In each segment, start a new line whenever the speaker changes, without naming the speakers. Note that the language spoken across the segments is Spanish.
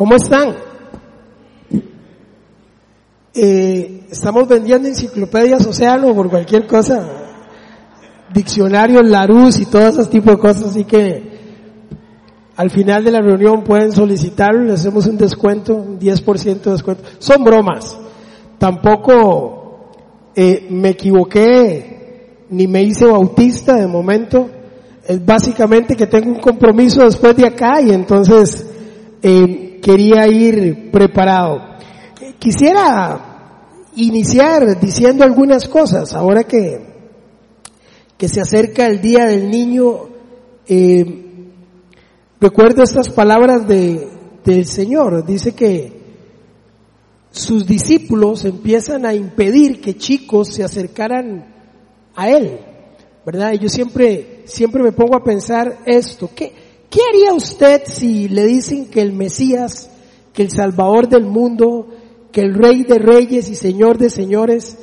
¿Cómo están? Eh, estamos vendiendo enciclopedias Océano por cualquier cosa, diccionarios Larus y todo ese tipo de cosas, así que al final de la reunión pueden solicitarlo, le hacemos un descuento, un 10% de descuento. Son bromas. Tampoco eh, me equivoqué ni me hice bautista de momento. Es básicamente que tengo un compromiso después de acá y entonces eh, quería ir preparado. Quisiera iniciar diciendo algunas cosas ahora que, que se acerca el Día del Niño. Eh, recuerdo estas palabras de, del Señor. Dice que sus discípulos empiezan a impedir que chicos se acercaran a Él. ¿Verdad? Y yo siempre, siempre me pongo a pensar esto. ¿Qué, ¿Qué haría usted si le dicen que el Mesías, que el Salvador del mundo, que el Rey de Reyes y Señor de Señores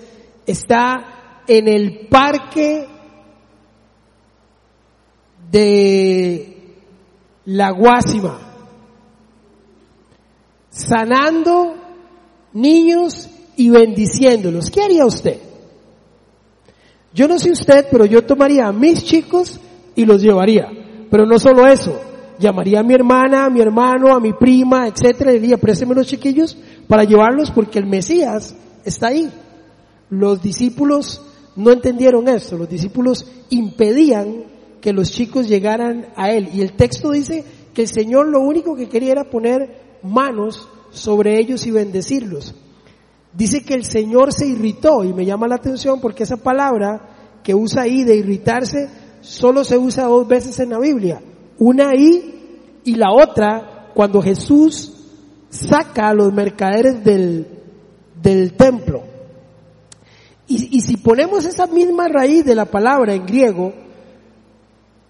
está en el parque de la Guásima, sanando niños y bendiciéndolos? ¿Qué haría usted? Yo no sé usted, pero yo tomaría a mis chicos y los llevaría. Pero no solo eso, llamaría a mi hermana, a mi hermano, a mi prima, etcétera, y diría, présteme los chiquillos para llevarlos porque el Mesías está ahí. Los discípulos no entendieron esto, los discípulos impedían que los chicos llegaran a él. Y el texto dice que el Señor lo único que quería era poner manos sobre ellos y bendecirlos. Dice que el Señor se irritó y me llama la atención porque esa palabra que usa ahí de irritarse solo se usa dos veces en la Biblia. Una ahí y la otra cuando Jesús saca a los mercaderes del, del templo. Y, y si ponemos esa misma raíz de la palabra en griego,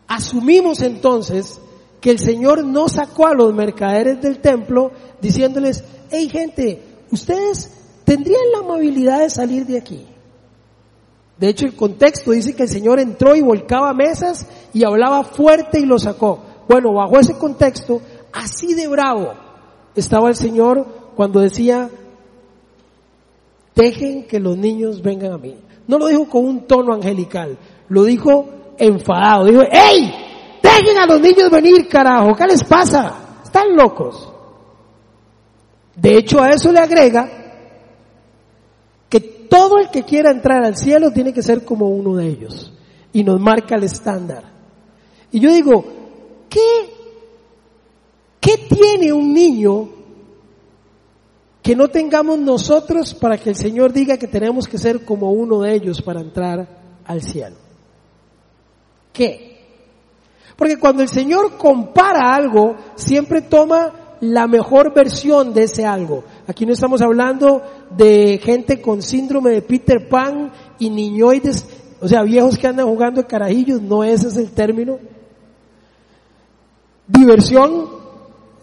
asumimos entonces que el Señor no sacó a los mercaderes del templo diciéndoles, hey gente, ustedes tendrían la amabilidad de salir de aquí. De hecho, el contexto dice que el Señor entró y volcaba mesas y hablaba fuerte y lo sacó. Bueno, bajo ese contexto, así de bravo estaba el Señor cuando decía, dejen que los niños vengan a mí. No lo dijo con un tono angelical, lo dijo enfadado. Dijo, ¡Ey! Dejen a los niños venir, carajo, ¿qué les pasa? Están locos. De hecho, a eso le agrega todo el que quiera entrar al cielo tiene que ser como uno de ellos. Y nos marca el estándar. Y yo digo, ¿qué, qué tiene un niño que no tengamos nosotros para que el Señor diga que tenemos que ser como uno de ellos para entrar al cielo? ¿Qué? Porque cuando el Señor compara algo, siempre toma la mejor versión de ese algo. Aquí no estamos hablando de gente con síndrome de Peter Pan y niñoides, o sea, viejos que andan jugando carajillos, no ese es el término. Diversión,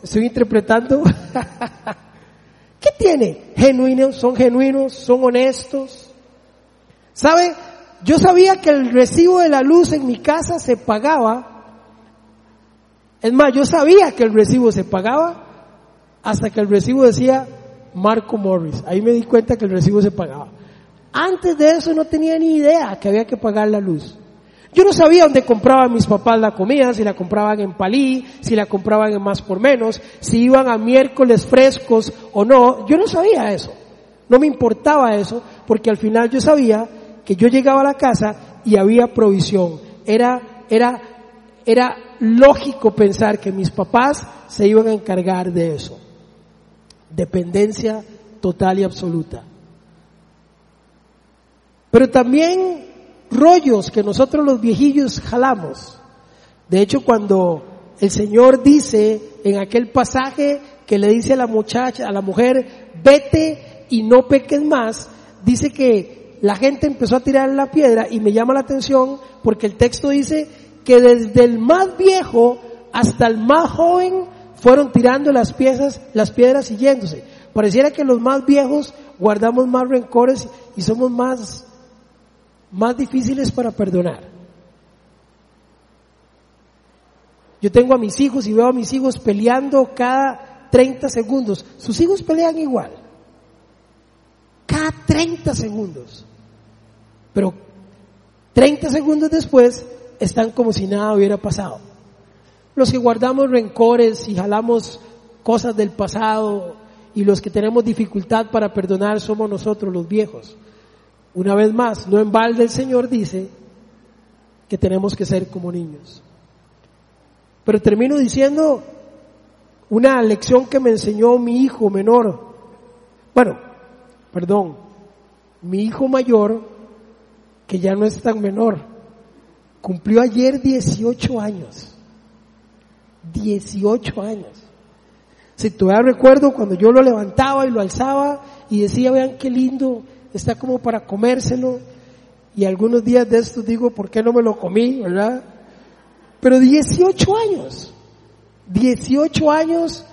estoy interpretando. ¿Qué tiene? Genuinos, son genuinos, son honestos. ¿Sabe? Yo sabía que el recibo de la luz en mi casa se pagaba. Es más, yo sabía que el recibo se pagaba hasta que el recibo decía Marco Morris. Ahí me di cuenta que el recibo se pagaba. Antes de eso no tenía ni idea que había que pagar la luz. Yo no sabía dónde compraban mis papás la comida, si la compraban en Palí, si la compraban en Más por Menos, si iban a miércoles frescos o no. Yo no sabía eso. No me importaba eso porque al final yo sabía que yo llegaba a la casa y había provisión. Era, era, era lógico pensar que mis papás se iban a encargar de eso dependencia total y absoluta. Pero también rollos que nosotros los viejillos jalamos. De hecho, cuando el Señor dice en aquel pasaje que le dice a la muchacha, a la mujer, vete y no peques más, dice que la gente empezó a tirar la piedra y me llama la atención porque el texto dice que desde el más viejo hasta el más joven fueron tirando las piezas, las piedras y yéndose. Pareciera que los más viejos guardamos más rencores y somos más, más difíciles para perdonar. Yo tengo a mis hijos y veo a mis hijos peleando cada 30 segundos. Sus hijos pelean igual. Cada 30 segundos. Pero 30 segundos después están como si nada hubiera pasado. Los que guardamos rencores y jalamos cosas del pasado y los que tenemos dificultad para perdonar somos nosotros los viejos. Una vez más, no en balde el Señor dice que tenemos que ser como niños. Pero termino diciendo una lección que me enseñó mi hijo menor. Bueno, perdón, mi hijo mayor, que ya no es tan menor, cumplió ayer 18 años. 18 años. Si todavía recuerdo cuando yo lo levantaba y lo alzaba y decía, vean qué lindo, está como para comérselo. Y algunos días de estos digo, ¿por qué no me lo comí? ¿Verdad? Pero 18 años, 18 años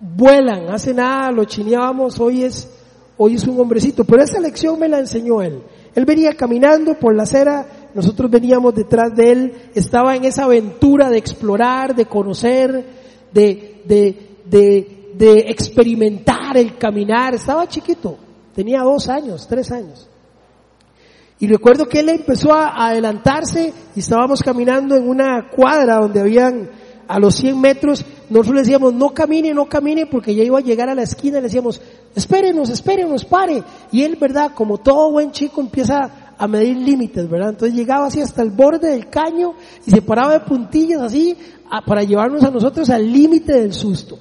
vuelan, hace nada, lo chineábamos, hoy es, hoy es un hombrecito. Pero esa lección me la enseñó él. Él venía caminando por la acera, nosotros veníamos detrás de él, estaba en esa aventura de explorar, de conocer, de, de, de, de experimentar el caminar. Estaba chiquito, tenía dos años, tres años. Y recuerdo que él empezó a adelantarse y estábamos caminando en una cuadra donde habían a los 100 metros, nosotros le decíamos, no camine, no camine, porque ya iba a llegar a la esquina, le decíamos, espérenos, espérenos, pare. Y él, ¿verdad? Como todo buen chico empieza a medir límites, ¿verdad? Entonces llegaba así hasta el borde del caño y se paraba de puntillas así para llevarnos a nosotros al límite del susto.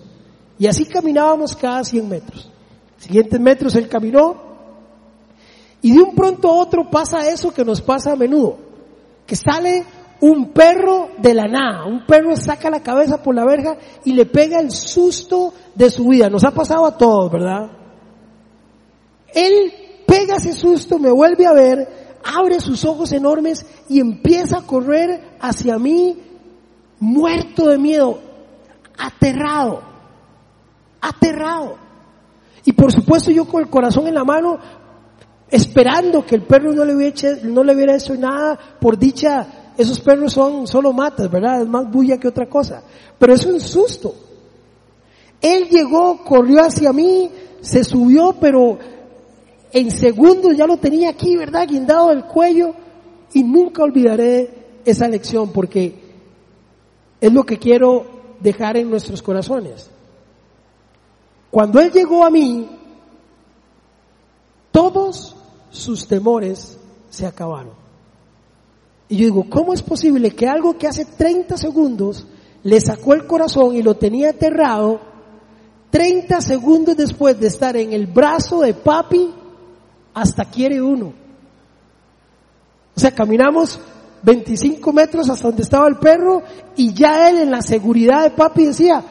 Y así caminábamos cada 100 metros. Siguientes metros él caminó, y de un pronto a otro pasa eso que nos pasa a menudo, que sale un perro de la nada, un perro saca la cabeza por la verja y le pega el susto de su vida. Nos ha pasado a todos, ¿verdad? Él pega ese susto, me vuelve a ver, abre sus ojos enormes y empieza a correr hacia mí muerto de miedo, aterrado, aterrado. Y por supuesto yo con el corazón en la mano esperando que el perro no le hubiera hecho, nada, por dicha, esos perros son solo matas, ¿verdad? Es más bulla que otra cosa. Pero es un susto. Él llegó, corrió hacia mí, se subió, pero en segundos ya lo tenía aquí, ¿verdad? Guindado del cuello. Y nunca olvidaré esa lección porque es lo que quiero dejar en nuestros corazones. Cuando Él llegó a mí, todos sus temores se acabaron. Y yo digo, ¿cómo es posible que algo que hace 30 segundos le sacó el corazón y lo tenía aterrado, 30 segundos después de estar en el brazo de papi, hasta quiere uno? O sea, caminamos 25 metros hasta donde estaba el perro y ya él en la seguridad de papi decía,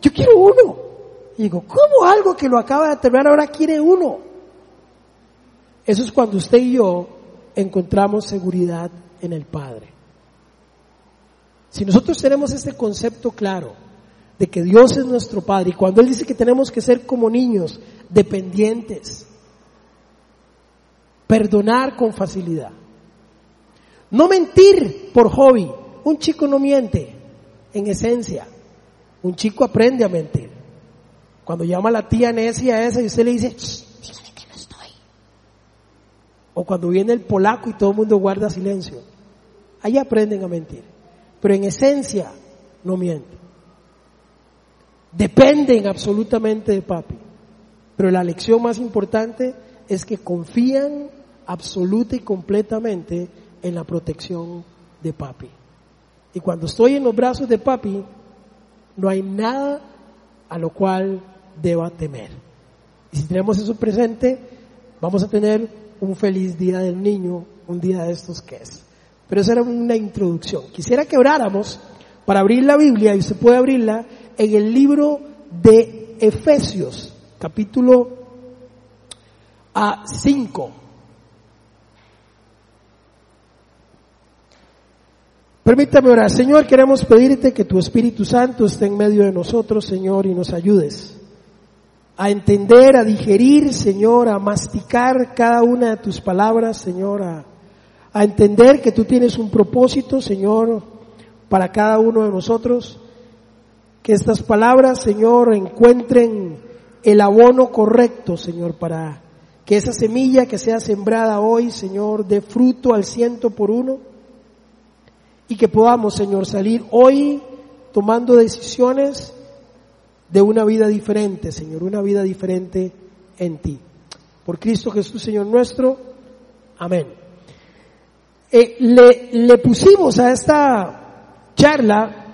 yo quiero uno. Y digo, ¿cómo algo que lo acaba de aterrar ahora quiere uno? Eso es cuando usted y yo encontramos seguridad en el Padre. Si nosotros tenemos este concepto claro de que Dios es nuestro Padre y cuando Él dice que tenemos que ser como niños, dependientes, perdonar con facilidad, no mentir por hobby, un chico no miente, en esencia, un chico aprende a mentir. Cuando llama a la tía necia esa y usted le dice, o cuando viene el polaco y todo el mundo guarda silencio. Ahí aprenden a mentir. Pero en esencia no mienten. Dependen absolutamente de papi. Pero la lección más importante es que confían absoluta y completamente en la protección de papi. Y cuando estoy en los brazos de papi, no hay nada a lo cual deba temer. Y si tenemos eso presente, vamos a tener un feliz día del niño, un día de estos que es. Pero esa era una introducción. Quisiera que oráramos para abrir la Biblia, y se puede abrirla, en el libro de Efesios, capítulo a 5. Permítame orar. Señor, queremos pedirte que tu Espíritu Santo esté en medio de nosotros, Señor, y nos ayudes a entender, a digerir, Señor, a masticar cada una de tus palabras, Señor, a, entender que tú tienes un propósito, Señor, para cada uno de nosotros. Que estas palabras, Señor, encuentren el abono correcto, Señor, para que esa semilla que sea sembrada hoy, Señor, dé fruto al ciento por uno y que podamos, Señor, salir hoy tomando decisiones de una vida diferente, Señor, una vida diferente en ti. Por Cristo Jesús, Señor nuestro. Amén. Eh, le, pusimos a esta charla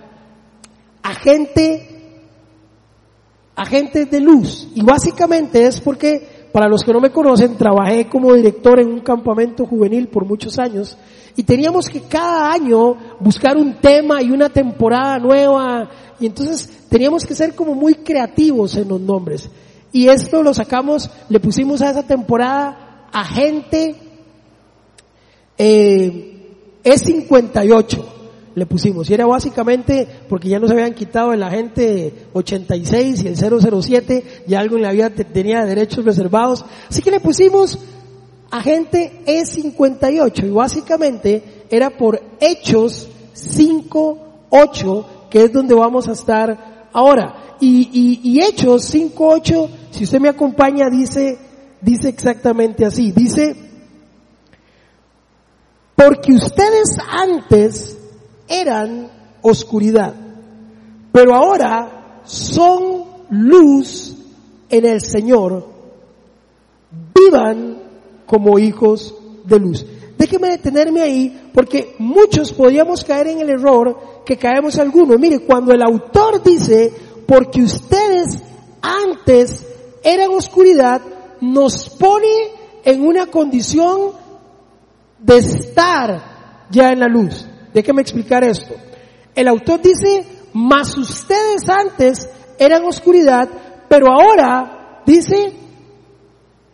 agente, agente de luz. Y básicamente es porque, para los que no me conocen, trabajé como director en un campamento juvenil por muchos años y teníamos que cada año buscar un tema y una temporada nueva y entonces teníamos que ser como muy creativos en los nombres. Y esto lo sacamos, le pusimos a esa temporada agente eh, E58 le pusimos. Y era básicamente porque ya nos habían quitado el agente 86 y el 007, y algo en la vida tenía derechos reservados. Así que le pusimos agente E58 y básicamente era por Hechos 5.8, que es donde vamos a estar ahora. Y, y, y Hechos 5.8, si usted me acompaña, dice, dice exactamente así. Dice, porque ustedes antes eran oscuridad, pero ahora son luz en el Señor. Vivan como hijos de luz. Déjeme detenerme ahí porque muchos podríamos caer en el error que caemos algunos. Mire, cuando el autor dice, porque ustedes antes eran oscuridad, nos pone en una condición de estar ya en la luz. Déjeme explicar esto. El autor dice, mas ustedes antes eran oscuridad, pero ahora, dice,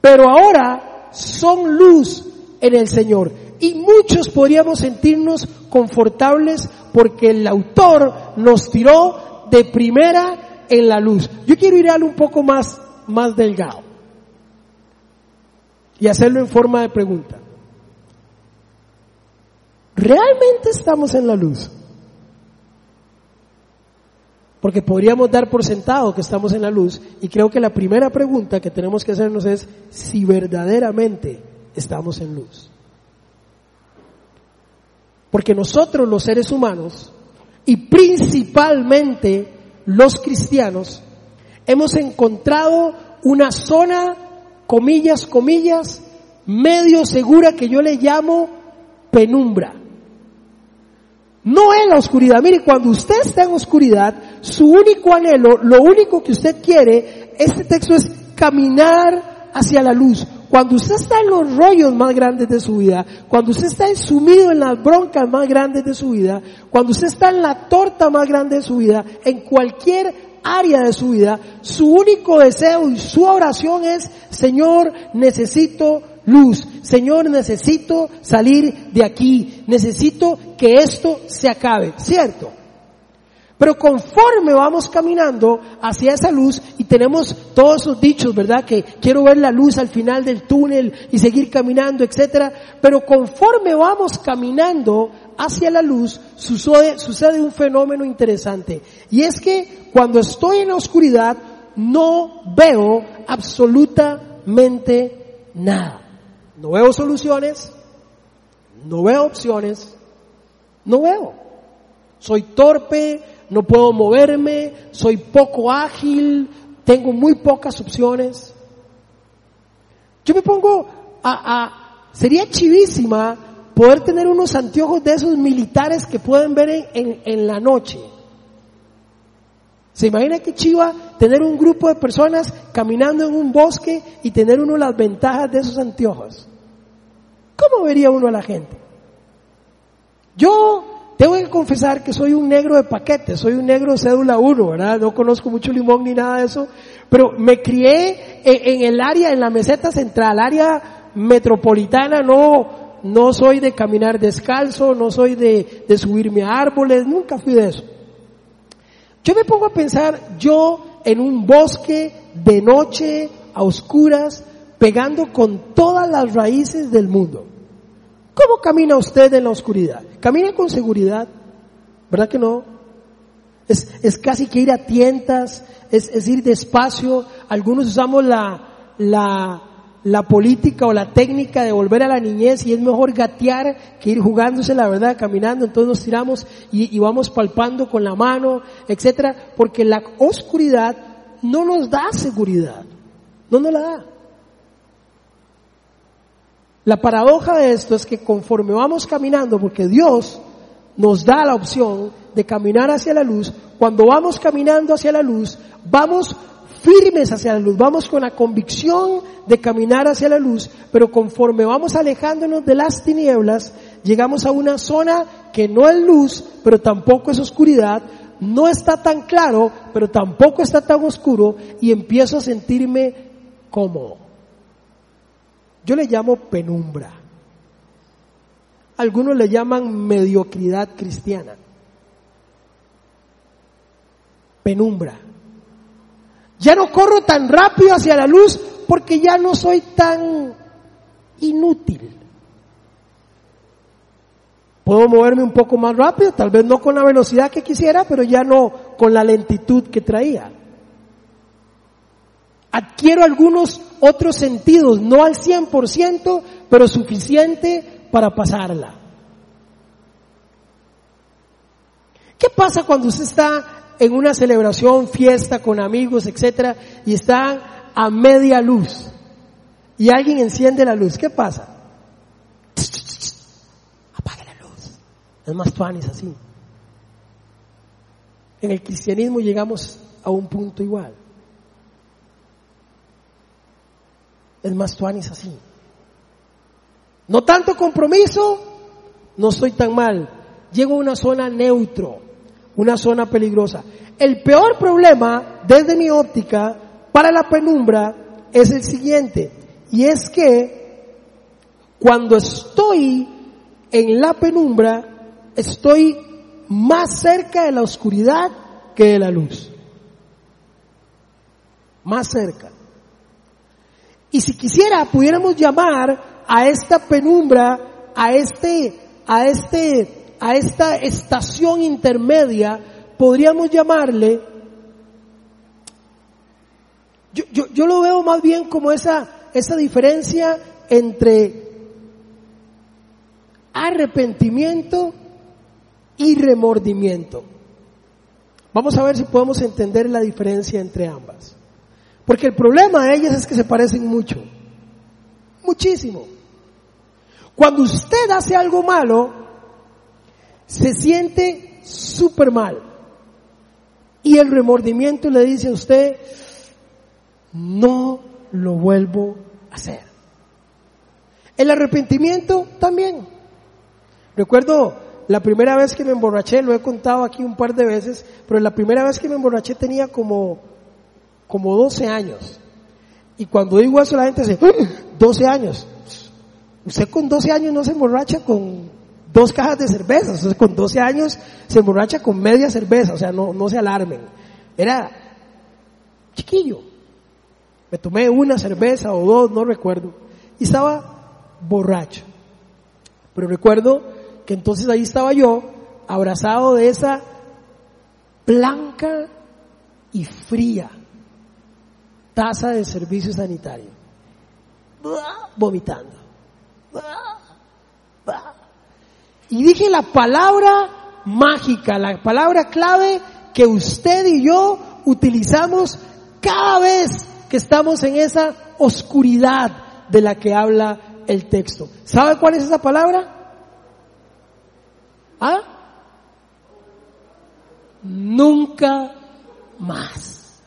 pero ahora son luz en el Señor. Y muchos podríamos sentirnos confortables porque el autor nos tiró de primera en la luz. Yo quiero ir a algo un poco más, más delgado y hacerlo en forma de pregunta. ¿Realmente estamos en la luz? Porque podríamos dar por sentado que estamos en la luz y creo que la primera pregunta que tenemos que hacernos es si verdaderamente estamos en luz. Porque nosotros los seres humanos y principalmente los cristianos hemos encontrado una zona, comillas, comillas, medio segura que yo le llamo penumbra. No en la oscuridad. Mire, cuando usted está en oscuridad, su único anhelo, lo único que usted quiere, este texto es caminar hacia la luz. Cuando usted está en los rollos más grandes de su vida, cuando usted está sumido en las broncas más grandes de su vida, cuando usted está en la torta más grande de su vida, en cualquier área de su vida, su único deseo y su oración es, Señor, necesito luz. Señor, necesito salir de aquí. Necesito que esto se acabe. ¿Cierto? Pero conforme vamos caminando hacia esa luz y tenemos todos esos dichos, ¿verdad? Que quiero ver la luz al final del túnel y seguir caminando, etcétera. Pero conforme vamos caminando hacia la luz, sucede, sucede un fenómeno interesante. Y es que cuando estoy en la oscuridad, no veo absolutamente nada. No veo soluciones, no veo opciones, no veo. Soy torpe, no puedo moverme, soy poco ágil, tengo muy pocas opciones. Yo me pongo a, a sería chivísima poder tener unos anteojos de esos militares que pueden ver en, en, en la noche. ¿Se imagina que chiva tener un grupo de personas caminando en un bosque y tener uno las ventajas de esos anteojos? ¿Cómo vería uno a la gente? Yo tengo que confesar que soy un negro de paquete, soy un negro cédula 1, ¿verdad? No conozco mucho limón ni nada de eso, pero me crié en, el área, en la meseta central, área metropolitana, no, no soy de caminar descalzo, no soy de, de subirme a árboles, nunca fui de eso. Yo me pongo a pensar, yo en un bosque de noche, a oscuras, pegando con todas las raíces del mundo. ¿Cómo camina usted en la oscuridad? ¿Camina con seguridad? ¿Verdad que no? Es, es casi que ir a tientas, es, es ir despacio. Algunos usamos la, la, la política o la técnica de volver a la niñez y es mejor gatear que ir jugándose la verdad, caminando, entonces nos tiramos y, vamos palpando con la mano, etcétera, porque la oscuridad no nos da seguridad, no nos la da. La paradoja de esto es que conforme vamos caminando, porque Dios nos da la opción de caminar hacia la luz, cuando vamos caminando hacia la luz, vamos firmes hacia la luz, vamos con la convicción de caminar hacia la luz, pero conforme vamos alejándonos de las tinieblas, llegamos a una zona que no es luz, pero tampoco es oscuridad, no está tan claro, pero tampoco está tan oscuro, y empiezo a sentirme cómodo. Yo le llamo penumbra. Algunos le llaman mediocridad cristiana. Penumbra. Ya no corro tan rápido hacia la luz porque ya no soy tan inútil. Puedo moverme un poco más rápido, tal vez no con la velocidad que quisiera, pero ya no con la lentitud que traía. Adquiero algunos otros sentidos, no al 100%, pero suficiente para pasarla. ¿Qué pasa cuando usted está en una celebración, fiesta con amigos, etcétera, y está a media luz y alguien enciende la luz? ¿Qué pasa? Apague la luz. Es más tuanis así. En el cristianismo llegamos a un punto igual. Es más tuanis así. No tanto compromiso, no estoy tan mal. Llego a una zona neutro, una zona peligrosa. El peor problema, desde mi óptica, para la penumbra es el siguiente. Y es que cuando estoy en la penumbra, estoy más cerca de la oscuridad que de la luz. Más cerca. Y si quisiera, pudiéramos llamar a esta penumbra, a este, a este, a esta estación intermedia, podríamos llamarle, yo, yo, yo lo veo más bien como esa, esa diferencia entre arrepentimiento y remordimiento. Vamos a ver si podemos entender la diferencia entre ambas. Porque el problema de ellas es que se parecen mucho. Muchísimo. Cuando usted hace algo malo, se siente súper mal. Y el remordimiento le dice a usted, no lo vuelvo a hacer. El arrepentimiento también. Recuerdo la primera vez que me emborraché, lo he contado aquí un par de veces, pero la primera vez que me emborraché tenía como, como 12 años. Y cuando digo eso la gente dice, 12 años. Usted con 12 años no se emborracha con dos cajas de cerveza, usted con 12 años se emborracha con media cerveza, o sea, no, no se alarmen. Era chiquillo. Me tomé una cerveza o dos, no recuerdo. Y estaba borracho. Pero recuerdo que entonces ahí estaba yo, abrazado de esa blanca y fría taza de servicio sanitario, vomitando. Y dije la palabra mágica, la palabra clave que usted y yo utilizamos cada vez que estamos en esa oscuridad de la que habla el texto. ¿Sabe cuál es esa palabra? ¿Ah? Nunca más.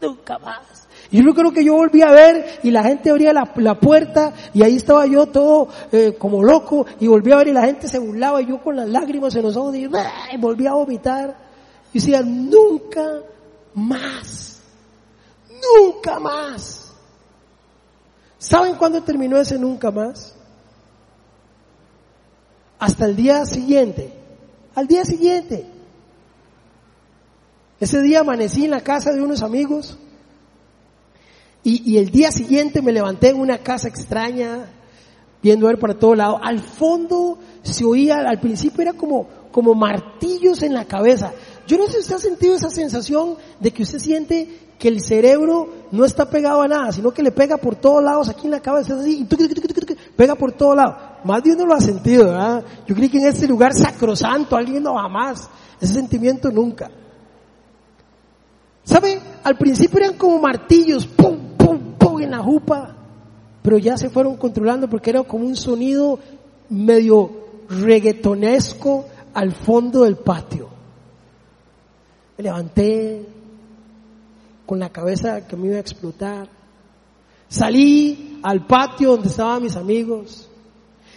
Nunca más. Y yo creo que yo volví a ver y la gente abría la, la puerta y ahí estaba yo todo eh, como loco y volví a ver y la gente se burlaba y yo con las lágrimas en los ojos y, y volví a vomitar. Y decía, nunca más. Nunca más. ¿Saben cuándo terminó ese nunca más? hasta el día siguiente. Al día siguiente. Ese día amanecí en la casa de unos amigos y, el día siguiente me levanté en una casa extraña, viendo ver para todo lado. Al fondo se oía, al principio era como, como martillos en la cabeza. Yo no sé si usted ha sentido esa sensación de que usted siente que el cerebro no está pegado a nada, sino que le pega por todos lados aquí en la cabeza, así, pega por todos lados. Más de uno lo ha sentido, ¿verdad? Yo creí que en este lugar sacrosanto alguien no jamás. Ese sentimiento nunca. ¿Sabe? Al principio eran como martillos, pum, en la jupa, pero ya se fueron controlando porque era como un sonido medio reggaetonesco al fondo del patio. Me levanté con la cabeza que me iba a explotar. Salí al patio donde estaban mis amigos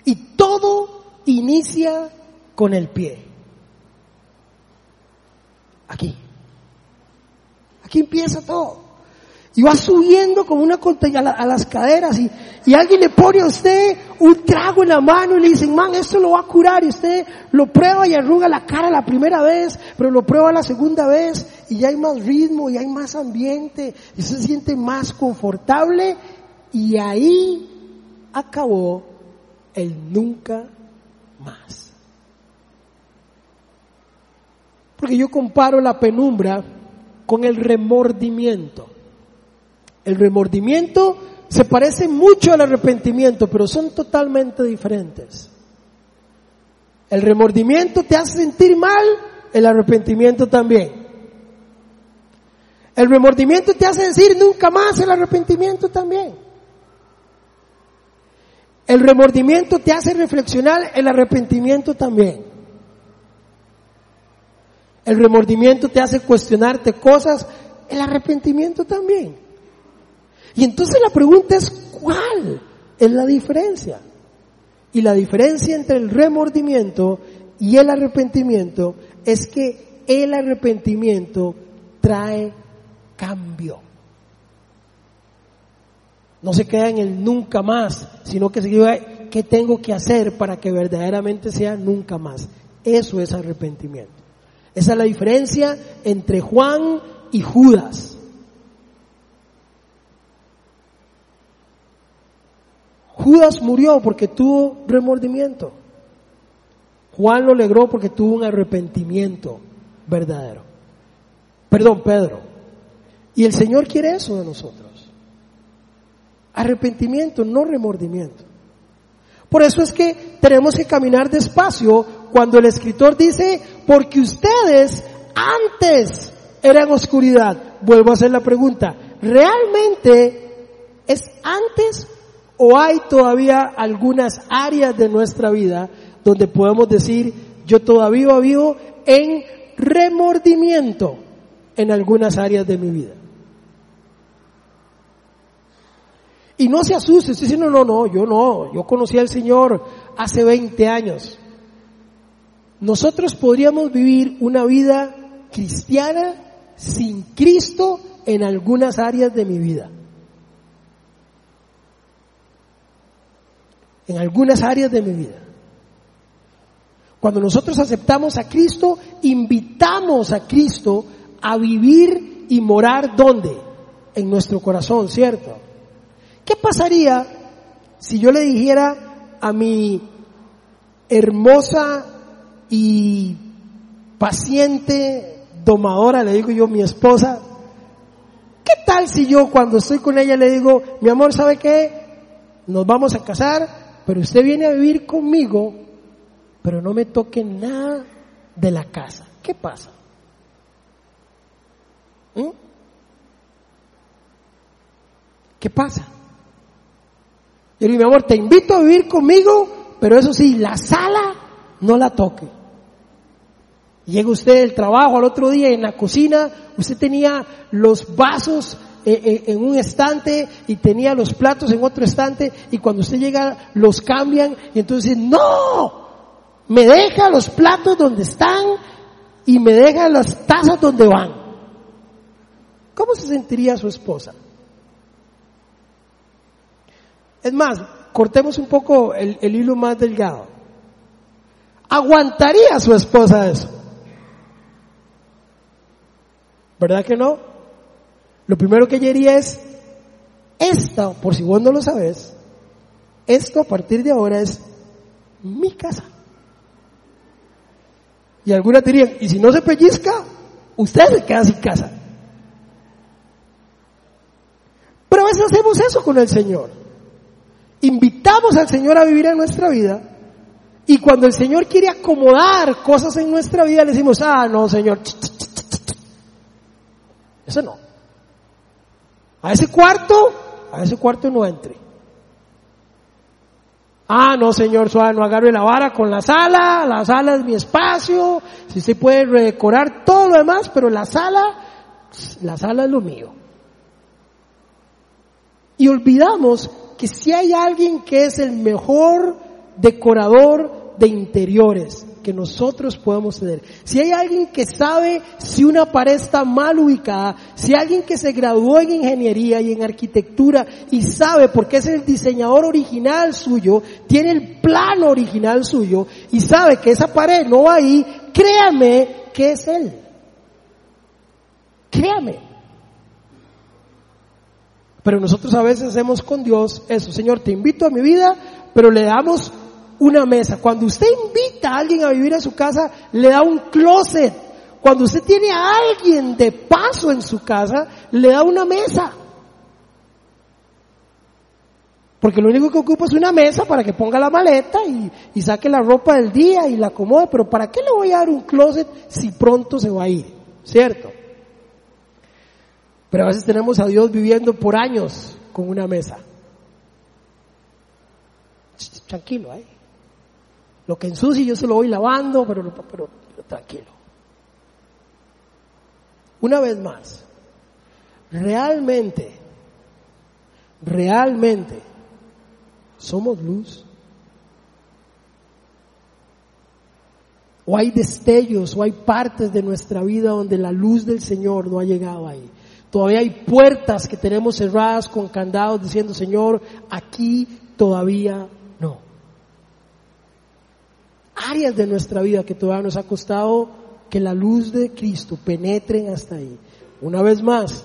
y todo inicia con el pie. Aquí. Aquí empieza todo. Y va subiendo como una a, a, las caderas y, y, alguien le pone a usted un trago en la mano y le dicen, man, esto lo va a curar y usted lo prueba y arruga la cara la primera vez, pero lo prueba la segunda vez y ya hay más ritmo y hay más ambiente y se siente más confortable y ahí acabó el nunca más. Porque yo comparo la penumbra con el remordimiento. El remordimiento se parece mucho al arrepentimiento, pero son totalmente diferentes. El remordimiento te hace sentir mal, el arrepentimiento también. El remordimiento te hace decir nunca más, el arrepentimiento también. El remordimiento te hace reflexionar, el arrepentimiento también. El remordimiento te hace cuestionarte cosas, el arrepentimiento también. Y entonces la pregunta es, ¿cuál es la diferencia? Y la diferencia entre el remordimiento y el arrepentimiento es que el arrepentimiento trae cambio. No se queda en el nunca más, sino que se dice, ¿qué tengo que hacer para que verdaderamente sea nunca más? Eso es arrepentimiento. Esa es la diferencia entre Juan y Judas. Judas murió porque tuvo remordimiento. Juan lo logró porque tuvo un arrepentimiento verdadero. Perdón, Pedro. Y el Señor quiere eso de nosotros. Arrepentimiento, no remordimiento. Por eso es que tenemos que caminar despacio cuando el escritor dice, porque ustedes antes eran oscuridad. Vuelvo a hacer la pregunta, ¿realmente es antes o hay todavía algunas áreas de nuestra vida donde podemos decir, yo todavía vivo en remordimiento en algunas áreas de mi vida? Y no se asuste, usted dice, no, no, no, yo no, yo conocí al Señor hace 20 años. Nosotros podríamos vivir una vida cristiana sin Cristo en algunas áreas de mi vida. En algunas áreas de mi vida. Cuando nosotros aceptamos a Cristo, invitamos a Cristo a vivir y morar ¿dónde? En nuestro corazón, ¿cierto? ¿Qué pasaría si yo le dijera a mi hermosa y paciente, domadora, le digo yo, mi esposa, ¿qué tal si yo cuando estoy con ella le digo, mi amor, ¿sabe qué? Nos vamos a casar, pero usted viene a vivir conmigo, pero no me toque nada de la casa. ¿Qué pasa? ¿Mm? ¿Qué pasa? Yo le digo, mi amor, te invito a vivir conmigo, pero eso sí, la sala no la toque. Llega usted del trabajo al otro día en la cocina, usted tenía los vasos en un estante y tenía los platos en otro estante y cuando usted llega los cambian y entonces no, me deja los platos donde están y me deja las tazas donde van. ¿Cómo se sentiría su esposa? Es más, cortemos un poco el, hilo más delgado. ¿Aguantaría su esposa eso? ¿Verdad que no? Lo primero que ella diría es, esta, por si vos no lo sabes, esto a partir de ahora es mi casa. Y algunas dirían, y si no se pellizca, usted se queda sin casa. Pero a veces hacemos eso con el Señor. Invitamos al Señor a vivir en nuestra vida y cuando el Señor quiere acomodar cosas en nuestra vida le decimos, ah, no, Señor, eso no. A ese cuarto, a ese cuarto no entre. Ah, no, señor, suave, no agarre la vara con la sala, la sala es mi espacio, si se puede redecorar todo lo demás, pero la sala, la sala es lo mío. Y olvidamos que si hay alguien que es el mejor decorador de interiores, que nosotros podemos tener. Si hay alguien que sabe si una pared está mal ubicada, si hay alguien que se graduó en ingeniería y en arquitectura y sabe porque es el diseñador original suyo, tiene el plano original suyo y sabe que esa pared no va ahí, créame que es él. Créame. Pero nosotros a veces hacemos con Dios eso, Señor, te invito a mi vida, pero le damos una mesa. Cuando usted invita a alguien a vivir a su casa, le da un closet. Cuando usted tiene a alguien de paso en su casa, le da una mesa. Porque lo único que ocupa es una mesa para que ponga la maleta y, saque la ropa del día y la acomode. Pero ¿para qué le voy a dar un closet si pronto se va a ir? ¿Cierto? Pero a veces tenemos a Dios viviendo por años con una mesa. Tranquilo ahí. Lo que ensucie yo se lo voy lavando, pero, pero, tranquilo. Una vez más, realmente, realmente, somos luz. O hay destellos, o hay partes de nuestra vida donde la luz del Señor no ha llegado ahí. Todavía hay puertas que tenemos cerradas con candados diciendo, Señor, aquí todavía áreas de nuestra vida que todavía nos ha costado que la luz de Cristo penetre hasta ahí. Una vez más,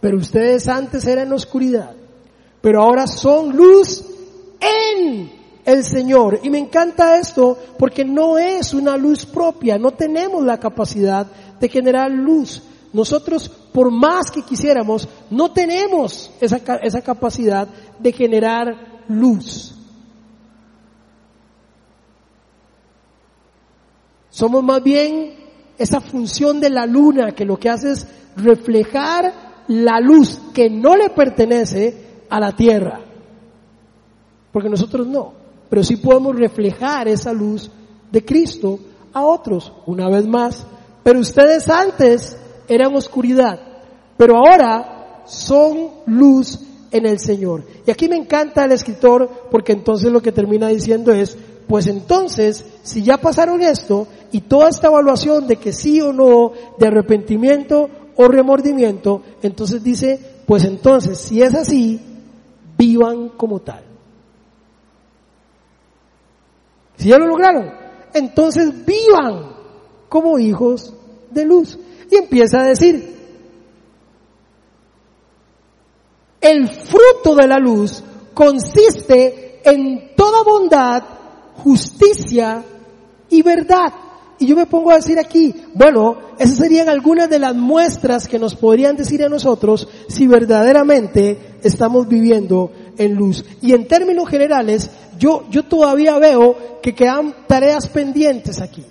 pero ustedes antes eran oscuridad, pero ahora son luz en el Señor. Y me encanta esto porque no es una luz propia, no tenemos la capacidad de generar luz. Nosotros, por más que quisiéramos, no tenemos esa, esa capacidad de generar luz. Somos más bien esa función de la luna que lo que hace es reflejar la luz que no le pertenece a la tierra. Porque nosotros no, pero sí podemos reflejar esa luz de Cristo a otros, una vez más. Pero ustedes antes eran oscuridad, pero ahora son luz en el Señor. Y aquí me encanta el escritor porque entonces lo que termina diciendo es, pues entonces, si ya pasaron esto y toda esta evaluación de que sí o no, de arrepentimiento o remordimiento, entonces dice, pues entonces, si es así, vivan como tal. Si ya lo lograron, entonces vivan como hijos de luz. Y empieza a decir, el fruto de la luz consiste en toda bondad, justicia y verdad. Y yo me pongo a decir aquí, bueno, esas serían algunas de las muestras que nos podrían decir a nosotros si verdaderamente estamos viviendo en luz. Y en términos generales, yo, yo todavía veo que quedan tareas pendientes aquí.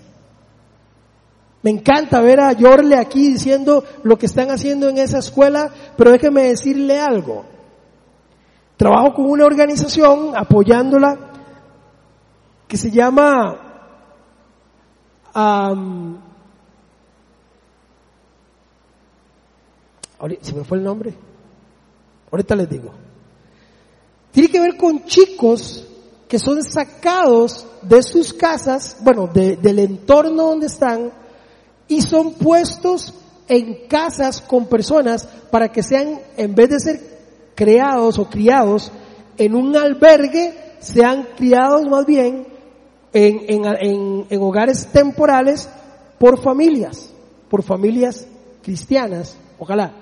Me encanta ver a Yorle aquí diciendo lo que están haciendo en esa escuela, pero déjeme decirle algo. Trabajo con una organización apoyándola se llama se me fue el nombre. Ahorita les digo. Tiene que ver con chicos que son sacados de sus casas, bueno, del entorno donde están, y son puestos en casas con personas para que sean, en vez de ser creados o criados en un albergue, sean criados más bien en, en, hogares temporales por familias, por familias cristianas, ojalá.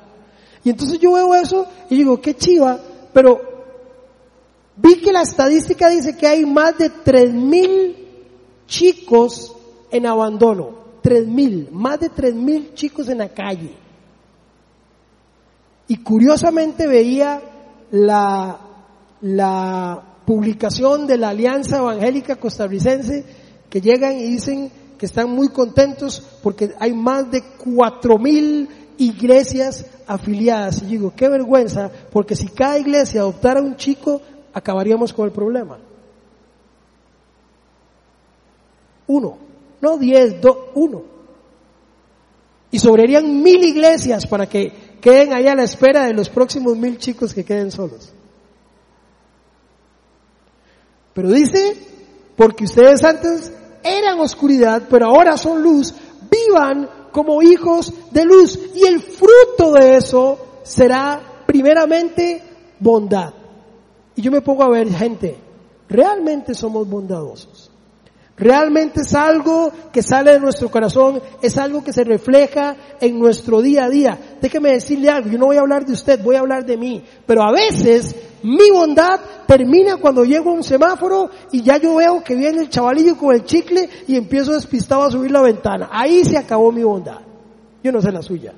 Y entonces yo veo eso y digo, qué chiva, pero vi que la estadística dice que hay más de tres mil chicos en abandono. tres mil, más de tres mil chicos en la calle. Y curiosamente veía la, la publicación de la Alianza Evangélica Costarricense que llegan y dicen que están muy contentos porque hay más de cuatro mil iglesias afiliadas. Y digo, qué vergüenza, porque si cada iglesia adoptara un chico, acabaríamos con el problema. Uno, no diez, dos, uno. Y sobrarían mil iglesias para que queden ahí a la espera de los próximos mil chicos que queden solos. Pero dice, porque ustedes antes eran oscuridad, pero ahora son luz, vivan como hijos de luz. Y el fruto de eso será primeramente bondad. Y yo me pongo a ver, gente, realmente somos bondadosos. Realmente es algo que sale de nuestro corazón, es algo que se refleja en nuestro día a día. Déjeme decirle algo, yo no voy a hablar de usted, voy a hablar de mí. Pero a veces mi bondad termina cuando llego a un semáforo y ya yo veo que viene el chavalillo con el chicle y empiezo despistado a subir la ventana. Ahí se acabó mi bondad. Yo no sé la suya.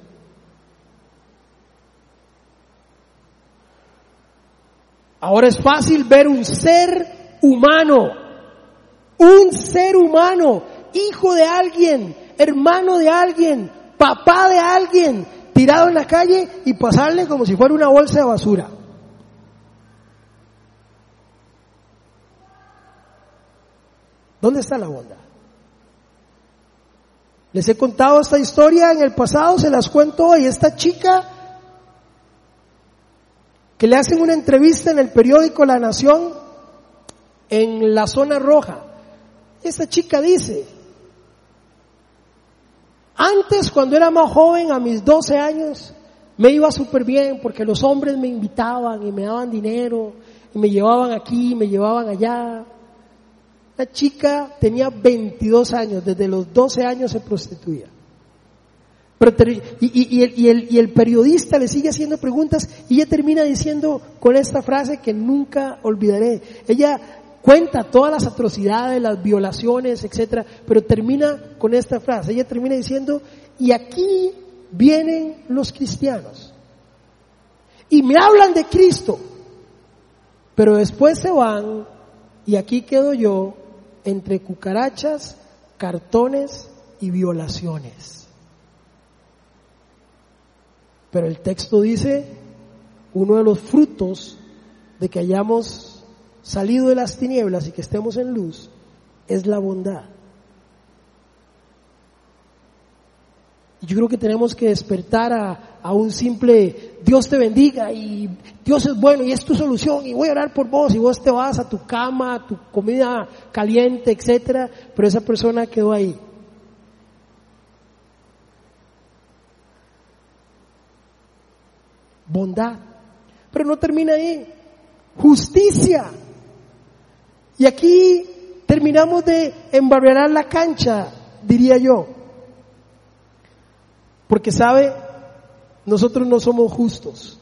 Ahora es fácil ver un ser humano, un ser humano, hijo de alguien, hermano de alguien, papá de alguien, tirado en la calle y pasarle como si fuera una bolsa de basura. ¿Dónde está la bondad? Les he contado esta historia en el pasado, se las cuento hoy. Esta chica que le hacen una entrevista en el periódico La Nación en la zona roja. Esta chica dice, antes cuando era más joven, a mis 12 años, me iba súper bien porque los hombres me invitaban y me daban dinero y me llevaban aquí, me llevaban allá. La chica tenía 22 años, desde los 12 años se prostituía. Pero, y, el, y, el, periodista le sigue haciendo preguntas y ella termina diciendo con esta frase que nunca olvidaré. Ella cuenta todas las atrocidades, las violaciones, etcétera, pero termina con esta frase. Ella termina diciendo, y aquí vienen los cristianos. Y me hablan de Cristo, pero después se van y aquí quedo yo entre cucarachas, cartones y violaciones. Pero el texto dice, uno de los frutos de que hayamos salido de las tinieblas y que estemos en luz es la bondad. Yo creo que tenemos que despertar a, a, un simple Dios te bendiga y Dios es bueno y es tu solución y voy a orar por vos y vos te vas a tu cama, a tu comida caliente, etcétera, pero esa persona quedó ahí. Bondad. Pero no termina ahí. Justicia. Y aquí terminamos de embarrear la cancha, diría yo. Porque sabe, nosotros no somos justos.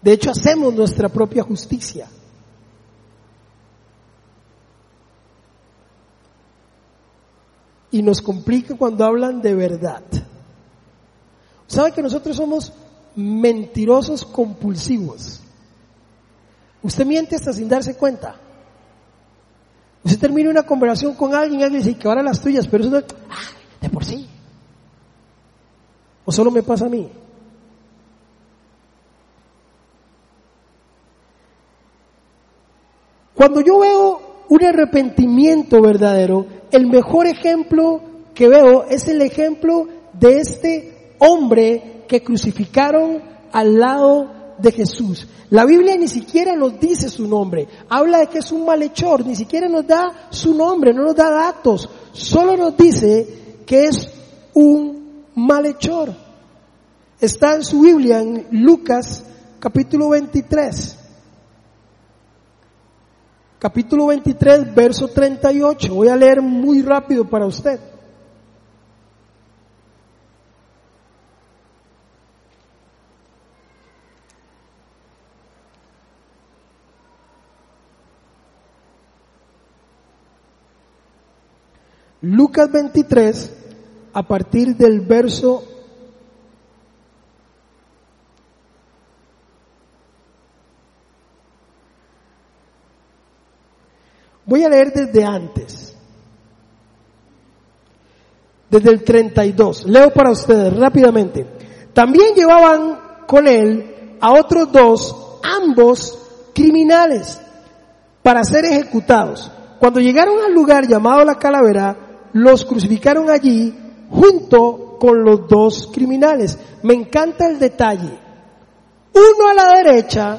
De hecho, hacemos nuestra propia justicia. Y nos complica cuando hablan de verdad. ¿Sabe que nosotros somos mentirosos compulsivos? Usted miente hasta sin darse cuenta. Usted termina una conversación con alguien y alguien dice que ahora las tuyas, pero eso no, ah, de por sí. ¿O solo me pasa a mí? Cuando yo veo un arrepentimiento verdadero, el mejor ejemplo que veo es el ejemplo de este hombre que crucificaron al lado de Jesús. La Biblia ni siquiera nos dice su nombre, habla de que es un malhechor, ni siquiera nos da su nombre, no nos da datos, solo nos dice que es un malhechor. Está en su Biblia en Lucas capítulo 23. Capítulo 23, verso 38. Voy a leer muy rápido para usted. Lucas 23, a partir del verso Voy a leer desde antes, desde el 32. Leo para ustedes rápidamente. También llevaban con él a otros dos, ambos criminales, para ser ejecutados. Cuando llegaron al lugar llamado la calavera, los crucificaron allí junto con los dos criminales. Me encanta el detalle. Uno a la derecha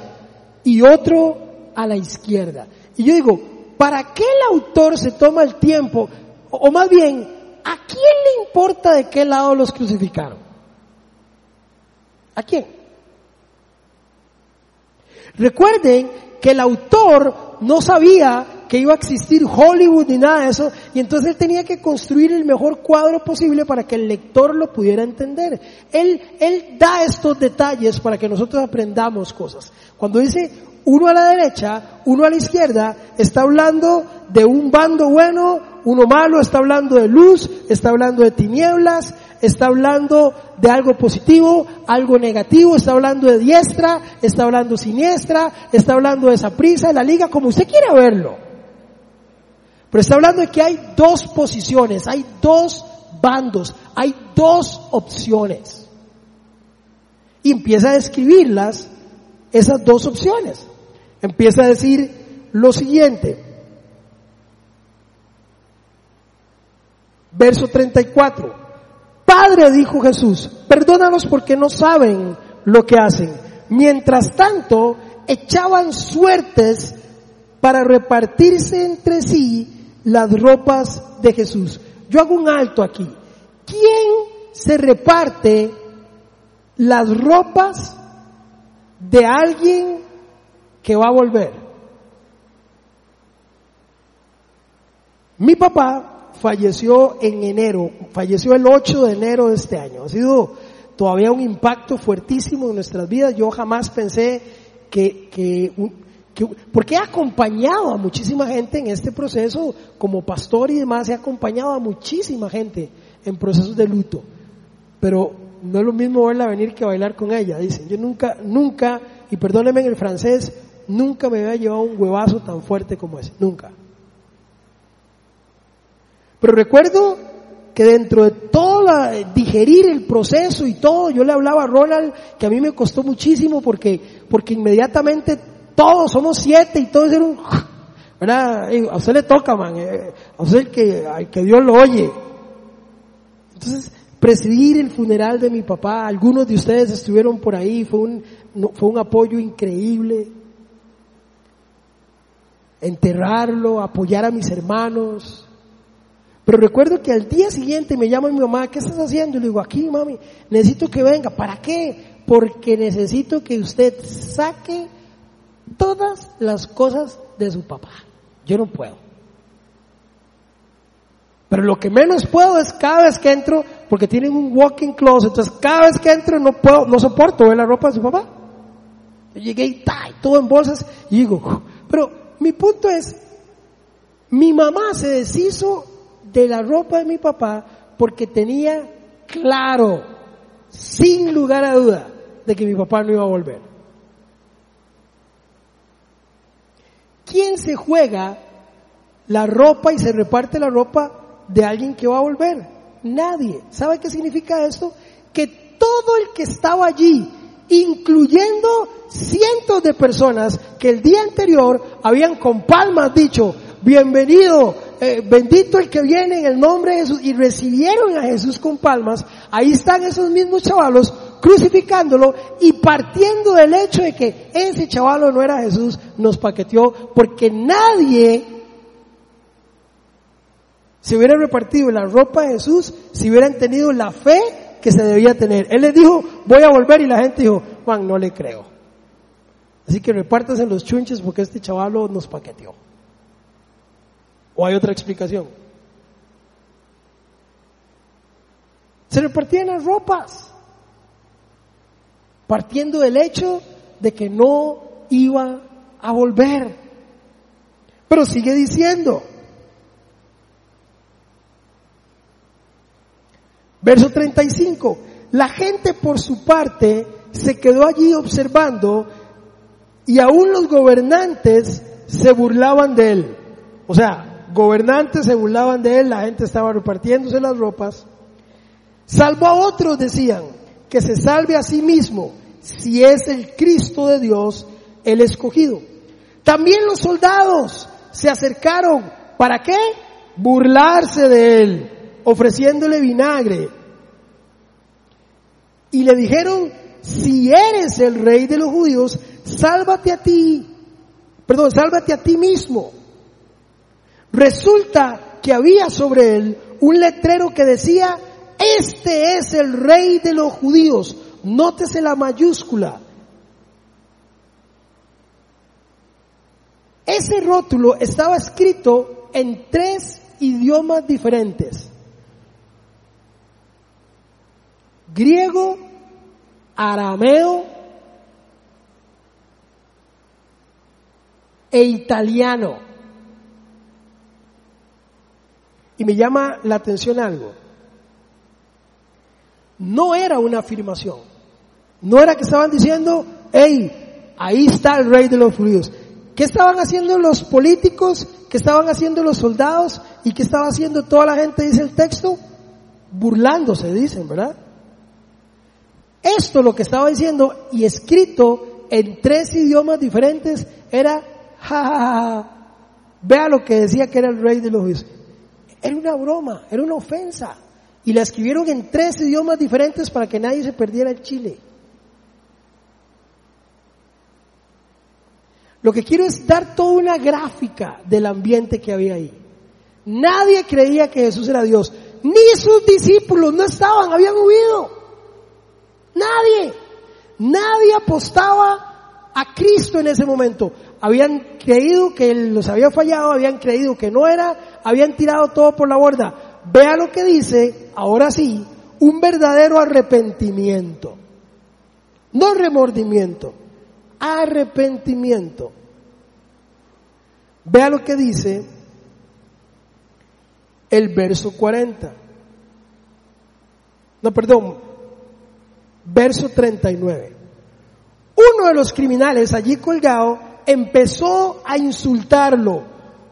y otro a la izquierda. Y yo digo, ¿para qué el autor se toma el tiempo? O más bien, ¿a quién le importa de qué lado los crucificaron? ¿A quién? Recuerden que el autor no sabía que iba a existir Hollywood ni nada de eso, y entonces él tenía que construir el mejor cuadro posible para que el lector lo pudiera entender. Él, él da estos detalles para que nosotros aprendamos cosas. Cuando dice uno a la derecha, uno a la izquierda, está hablando de un bando bueno, uno malo, está hablando de luz, está hablando de tinieblas, está hablando de algo positivo, algo negativo, está hablando de diestra, está hablando siniestra, está hablando de esa prisa, de la liga, como usted quiera verlo. Pero está hablando de que hay dos posiciones, hay dos bandos, hay dos opciones. Y empieza a describirlas, esas dos opciones. Empieza a decir lo siguiente. Verso 34. Padre, dijo Jesús, perdónanos porque no saben lo que hacen. Mientras tanto, echaban suertes para repartirse entre sí las ropas de Jesús. Yo hago un alto aquí. ¿Quién se reparte las ropas de alguien que va a volver? Mi papá falleció en enero, falleció el 8 de enero de este año. Ha sido todavía un impacto fuertísimo en nuestras vidas. Yo jamás pensé que, que, porque he acompañado a muchísima gente en este proceso, como pastor y demás, he acompañado a muchísima gente en procesos de luto. Pero no es lo mismo verla venir que bailar con ella, dicen. Yo nunca, nunca, y perdónenme en el francés, nunca me había llevado un huevazo tan fuerte como ese, nunca. Pero recuerdo que dentro de todo digerir el proceso y todo, yo le hablaba a Ronald que a mí me costó muchísimo porque, porque inmediatamente todos somos siete y todos eran ¿verdad? A usted le toca, man, eh, a usted el que, al que Dios lo oye. Entonces, presidir el funeral de mi papá, algunos de ustedes estuvieron por ahí, fue un, fue un apoyo increíble. Enterrarlo, apoyar a mis hermanos, pero recuerdo que al día siguiente me llama mi mamá, ¿qué estás haciendo? Y le digo, aquí mami, necesito que venga. ¿Para qué? Porque necesito que usted saque todas las cosas de su papá. Yo no puedo. Pero lo que menos puedo es cada vez que entro, porque tienen un walking closet, entonces cada vez que entro no puedo, no soporto ver la ropa de su papá. Yo llegué y, todo en bolsas y digo, pero mi punto es, mi mamá se deshizo de la ropa de mi papá porque tenía claro, sin lugar a duda, de que mi papá no iba a volver. ¿Quién se juega la ropa y se reparte la ropa de alguien que va a volver? Nadie. ¿Sabe qué significa esto? Que todo el que estaba allí, incluyendo cientos de personas que el día anterior habían con palmas dicho, bienvenido eh, bendito el que viene en el nombre de Jesús y recibieron a Jesús con palmas, ahí están esos mismos chavalos crucificándolo y partiendo del hecho de que ese chavalo no era Jesús, nos paqueteó porque nadie se hubiera repartido la ropa de Jesús si hubieran tenido la fe que se debía tener. Él les dijo, voy a volver y la gente dijo, Juan, no le creo. Así que repártanse los chunches porque este chavalo nos paqueteó. ¿O hay otra explicación? Se repartían las ropas, partiendo del hecho de que no iba a volver. Pero sigue diciendo, Verso 35. La gente por su parte se quedó allí observando y aún los gobernantes se burlaban de él. O sea, gobernantes se burlaban de él, la gente estaba repartiéndose las ropas. Salvo a otros, decían, que se salve a sí mismo, si es el Cristo de Dios, el escogido. También los soldados se acercaron, ¿para qué? Burlarse de él, ofreciéndole vinagre. Y le dijeron, si eres el rey de los judíos, sálvate a ti, perdón, sálvate a ti mismo. Resulta que había sobre él un letrero que decía, este es el rey de los judíos. Nótese la mayúscula. Ese rótulo estaba escrito en tres idiomas diferentes. Griego, arameo e italiano. Y me llama la atención algo. No era una afirmación. No era que estaban diciendo, hey, ahí está el rey de los judíos. ¿Qué estaban haciendo los políticos? ¿Qué estaban haciendo los soldados? ¿Y qué estaba haciendo toda la gente, dice el texto? Burlándose, dicen, ¿verdad? Esto lo que estaba diciendo y escrito en tres idiomas diferentes era, ja, ja, ja, vea lo que decía que era el rey de los judíos. Era una broma, era una ofensa. Y la escribieron en tres idiomas diferentes para que nadie se perdiera el Chile. Lo que quiero es dar toda una gráfica del ambiente que había ahí. Nadie creía que Jesús era Dios. Ni sus discípulos no estaban, habían huido. Nadie. Nadie apostaba a Cristo en ese momento. Habían creído que Él los había fallado, habían creído que no era, habían tirado todo por la borda. Vea lo que dice, ahora sí, un verdadero arrepentimiento. No remordimiento, arrepentimiento. Vea lo que dice el verso 40. No, perdón, verso 39. Uno de los criminales allí colgado empezó a insultarlo.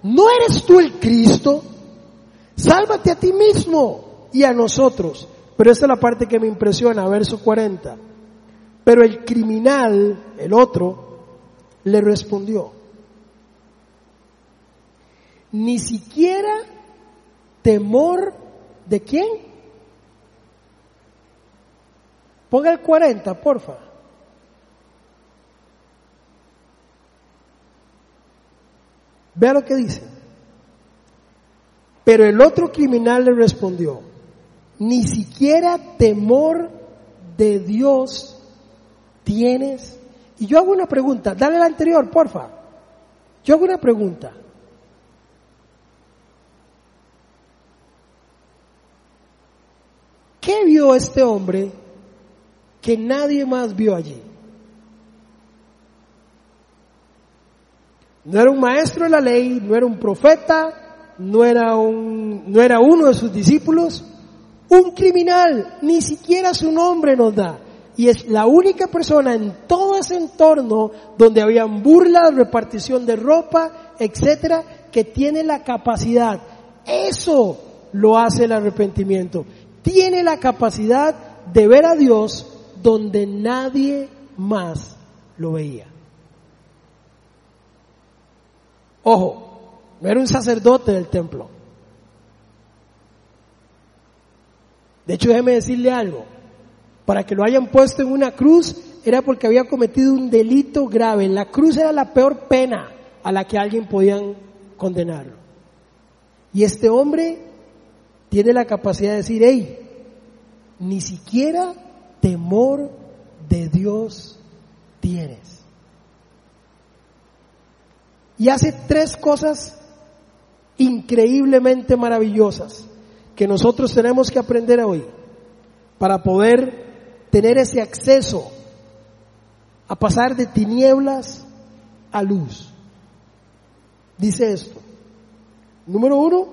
¿No eres tú el Cristo? Sálvate a ti mismo y a nosotros. Pero esta es la parte que me impresiona, verso 40. Pero el criminal, el otro, le respondió, ni siquiera temor de quién. Ponga el 40, porfa. Vea lo que dice. Pero el otro criminal le respondió, ni siquiera temor de Dios tienes. Y yo hago una pregunta, dale la anterior, porfa. Yo hago una pregunta. ¿Qué vio este hombre que nadie más vio allí? No era un maestro de la ley, no era un profeta, no era, un, no era uno de sus discípulos, un criminal, ni siquiera su nombre nos da. Y es la única persona en todo ese entorno donde habían burlas, repartición de ropa, etcétera, que tiene la capacidad. Eso lo hace el arrepentimiento. Tiene la capacidad de ver a Dios donde nadie más lo veía. Ojo, no era un sacerdote del templo. De hecho, déjeme decirle algo. Para que lo hayan puesto en una cruz era porque había cometido un delito grave. La cruz era la peor pena a la que alguien podían condenarlo. Y este hombre tiene la capacidad de decir, hey, ni siquiera temor de Dios tienes. Y hace tres cosas increíblemente maravillosas que nosotros tenemos que aprender hoy para poder tener ese acceso a pasar de tinieblas a luz. Dice esto. Número uno,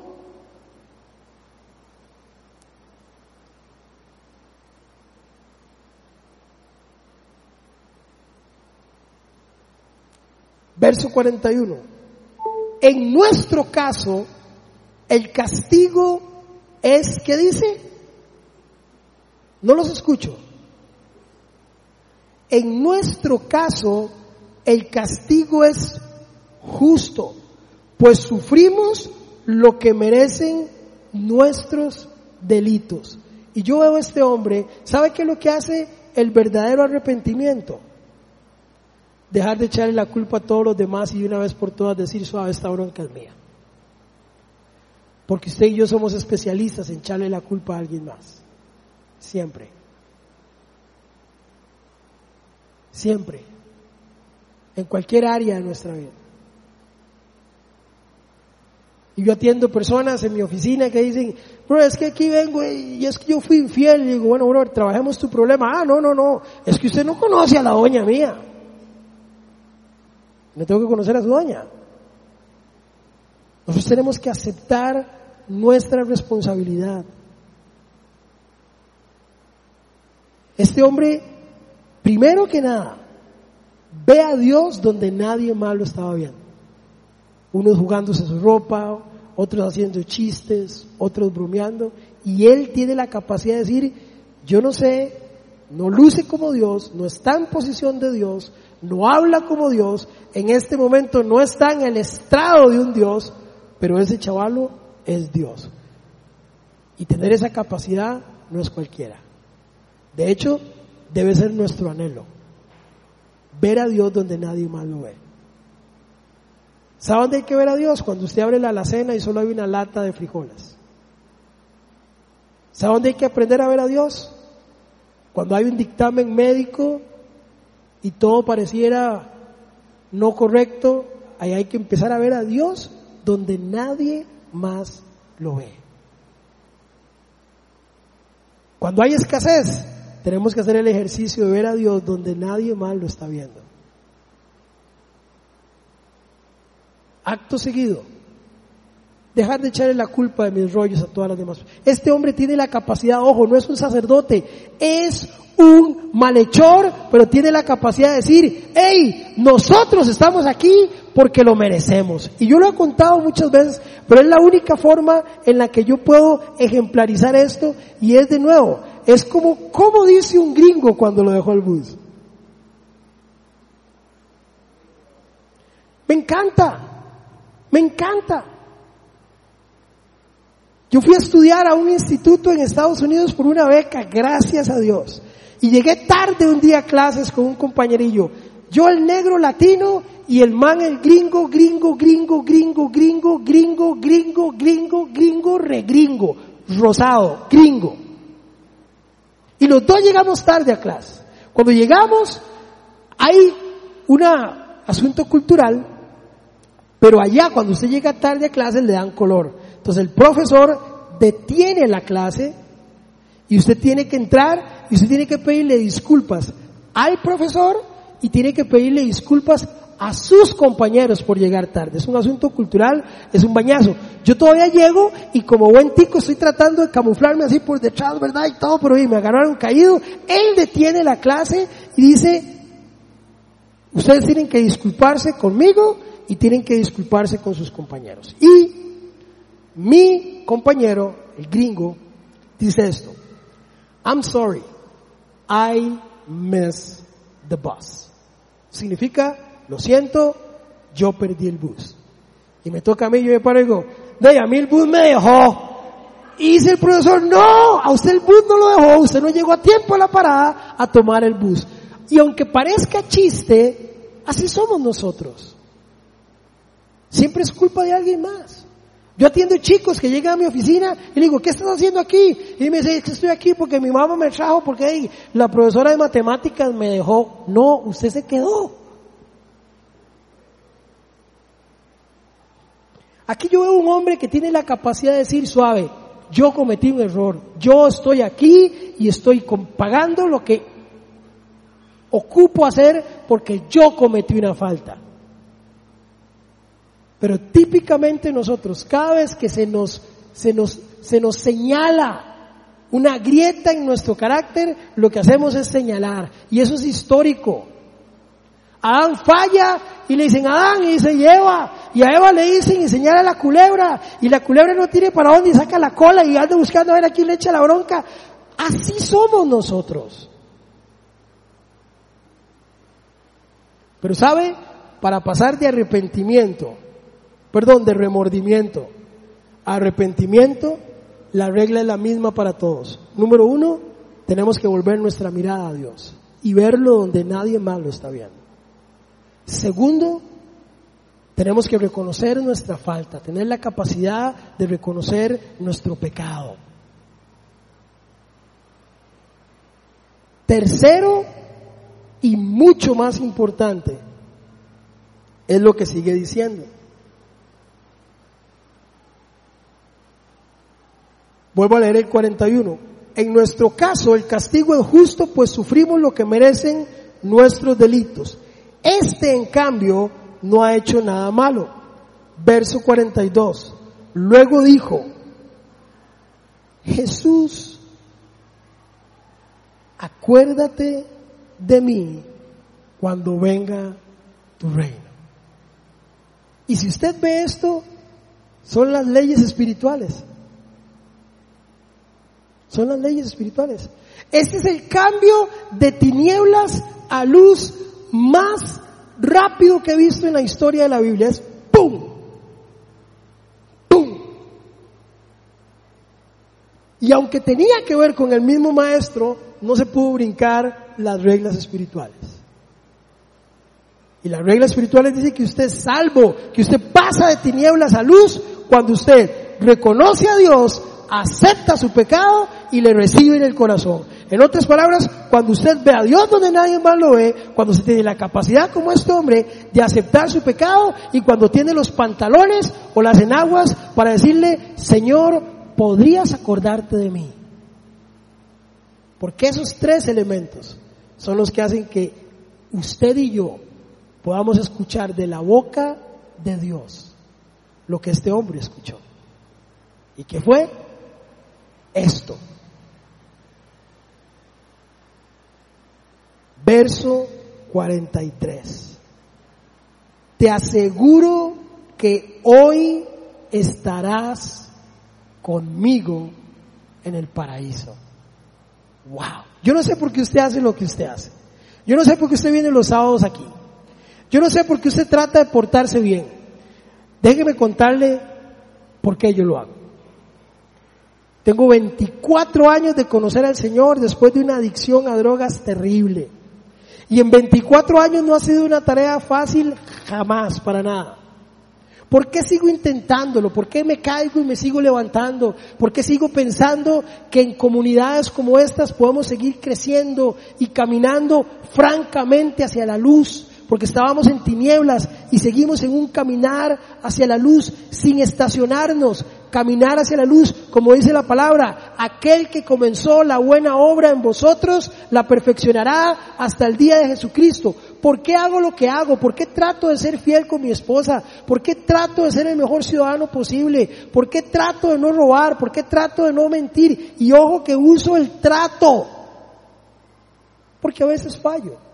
verso 41. En nuestro caso, el castigo es, ¿qué dice? No los escucho. En nuestro caso, el castigo es justo, pues sufrimos lo que merecen nuestros delitos. Y yo veo a este hombre, ¿sabe qué es lo que hace el verdadero arrepentimiento? Dejar de echarle la culpa a todos los demás y de una vez por todas decir, suave, esta bronca es mía. Porque usted y yo somos especialistas en echarle la culpa a alguien más. Siempre. Siempre. En cualquier área de nuestra vida. Y yo atiendo personas en mi oficina que dicen, bro, es que aquí vengo y es que yo fui infiel. Y digo, bueno, bro, trabajemos tu problema. Ah, no, no, no. Es que usted no conoce a la doña mía. No tengo que conocer a su doña. Nosotros tenemos que aceptar nuestra responsabilidad. Este hombre, primero que nada, ve a Dios donde nadie más lo estaba viendo. Unos jugándose su ropa, otros haciendo chistes, otros bromeando, y él tiene la capacidad de decir, yo no sé, no luce como Dios, no está en posición de Dios, no habla como Dios, en este momento no está en el estrado de un Dios, pero ese chavalo es Dios. Y tener esa capacidad no es cualquiera. De hecho, debe ser nuestro anhelo. Ver a Dios donde nadie más lo ve. ¿Sabe dónde hay que ver a Dios? Cuando usted abre la alacena y solo hay una lata de frijoles. ¿Sabe dónde hay que aprender a ver a Dios? Cuando hay un dictamen médico y todo pareciera no correcto, ahí hay que empezar a ver a Dios donde nadie más lo ve. Cuando hay escasez, tenemos que hacer el ejercicio de ver a Dios donde nadie más lo está viendo. acto seguido, dejar de echarle la culpa de mis rollos a todas las demás. Este hombre tiene la capacidad, ojo, no es un sacerdote, es un malhechor, pero tiene la capacidad de decir, hey, nosotros estamos aquí porque lo merecemos. Y yo lo he contado muchas veces, pero es la única forma en la que yo puedo ejemplarizar esto y es de nuevo, es como, como dice un gringo cuando lo dejó el bus. Me encanta. Me encanta. Yo fui a estudiar a un instituto en Estados Unidos por una beca, gracias a Dios. Y llegué tarde un día a clases con un compañerillo. Yo el negro latino y el man el gringo, gringo, gringo, gringo, gringo, gringo, gringo, gringo, gringo, regringo, rosado, gringo. Y los dos llegamos tarde a clase. Cuando llegamos, hay un asunto cultural pero allá, cuando usted llega tarde a clase, le dan color. Entonces el profesor detiene la clase y usted tiene que entrar y usted tiene que pedirle disculpas al profesor y tiene que pedirle disculpas a sus compañeros por llegar tarde. Es un asunto cultural, es un bañazo. Yo todavía llego y como buen tico estoy tratando de camuflarme así por detrás, ¿verdad? Y todo, pero me agarraron caído. Él detiene la clase y dice, ustedes tienen que disculparse conmigo y tienen que disculparse con sus compañeros. Y mi compañero, el gringo, dice esto, I'm sorry, I missed the bus. Significa, lo siento, yo perdí el bus. Y me toca a mí, yo me paro y digo, de a mí el bus me dejó. Y dice el profesor, no, a usted el bus no lo dejó, usted no llegó a tiempo a la parada a tomar el bus. Y aunque parezca chiste, así somos nosotros. Siempre es culpa de alguien más. Yo atiendo chicos que llegan a mi oficina y le digo, ¿qué estás haciendo aquí? Y me dice, estoy aquí porque mi mamá me trajo, porque la profesora de matemáticas me dejó. No, usted se quedó. Aquí yo veo un hombre que tiene la capacidad de decir suave, yo cometí un error, yo estoy aquí y estoy pagando lo que ocupo hacer porque yo cometí una falta. Pero típicamente nosotros, cada vez que se nos, se nos, se nos señala una grieta en nuestro carácter, lo que hacemos es señalar. Y eso es histórico. Adán falla y le dicen Adán y dice Eva. Y a Eva le dicen enseñar a la culebra. Y la culebra no tiene para dónde y saca la cola y anda buscando a ver a quién le echa la bronca. Así somos nosotros. Pero sabe, para pasar de arrepentimiento, perdón, de remordimiento a arrepentimiento, la regla es la misma para todos. Número uno, tenemos que volver nuestra mirada a Dios y verlo donde nadie más lo está viendo. Segundo, tenemos que reconocer nuestra falta, tener la capacidad de reconocer nuestro pecado. Tercero, y mucho más importante, es lo que sigue diciendo. Vuelvo a leer el 41. En nuestro caso, el castigo es justo, pues sufrimos lo que merecen nuestros delitos. Este, en cambio, no ha hecho nada malo. Verso 42. Luego dijo, Jesús, acuérdate de mí cuando venga tu reino. Y si usted ve esto, son las leyes espirituales. Son las leyes espirituales. Este es el cambio de tinieblas a luz más rápido que he visto en la historia de la Biblia. Es ¡pum! ¡pum! Y aunque tenía que ver con el mismo maestro, no se pudo brincar las reglas espirituales. Y las reglas espirituales dicen que usted es salvo, que usted pasa de tinieblas a luz cuando usted reconoce a Dios, acepta su pecado y le recibe en el corazón. En otras palabras, cuando usted ve a Dios donde nadie más lo ve, cuando usted tiene la capacidad como este hombre de aceptar su pecado y cuando tiene los pantalones o las enaguas para decirle, Señor, ¿podrías acordarte de mí? Porque esos tres elementos son los que hacen que usted y yo podamos escuchar de la boca de Dios lo que este hombre escuchó. ¿Y qué fue? Esto. Verso 43. Te aseguro que hoy estarás conmigo en el paraíso. Wow. Yo no sé por qué usted hace lo que usted hace. Yo no sé por qué usted viene los sábados aquí. Yo no sé por qué usted trata de portarse bien. Déjeme contarle por qué yo lo hago. Tengo 24 años de conocer al Señor después de una adicción a drogas terrible. Y en 24 años no ha sido una tarea fácil jamás, para nada. ¿Por qué sigo intentándolo? ¿Por qué me caigo y me sigo levantando? ¿Por qué sigo pensando que en comunidades como estas podemos seguir creciendo y caminando francamente hacia la luz? Porque estábamos en tinieblas y seguimos en un caminar hacia la luz sin estacionarnos, caminar hacia la luz, como dice la palabra, aquel que comenzó la buena obra en vosotros, la perfeccionará hasta el día de Jesucristo. ¿Por qué hago lo que hago? ¿Por qué trato de ser fiel con mi esposa? ¿Por qué trato de ser el mejor ciudadano posible? ¿Por qué trato de no robar? ¿Por qué trato de no mentir? Y ojo que uso el trato, porque a veces fallo.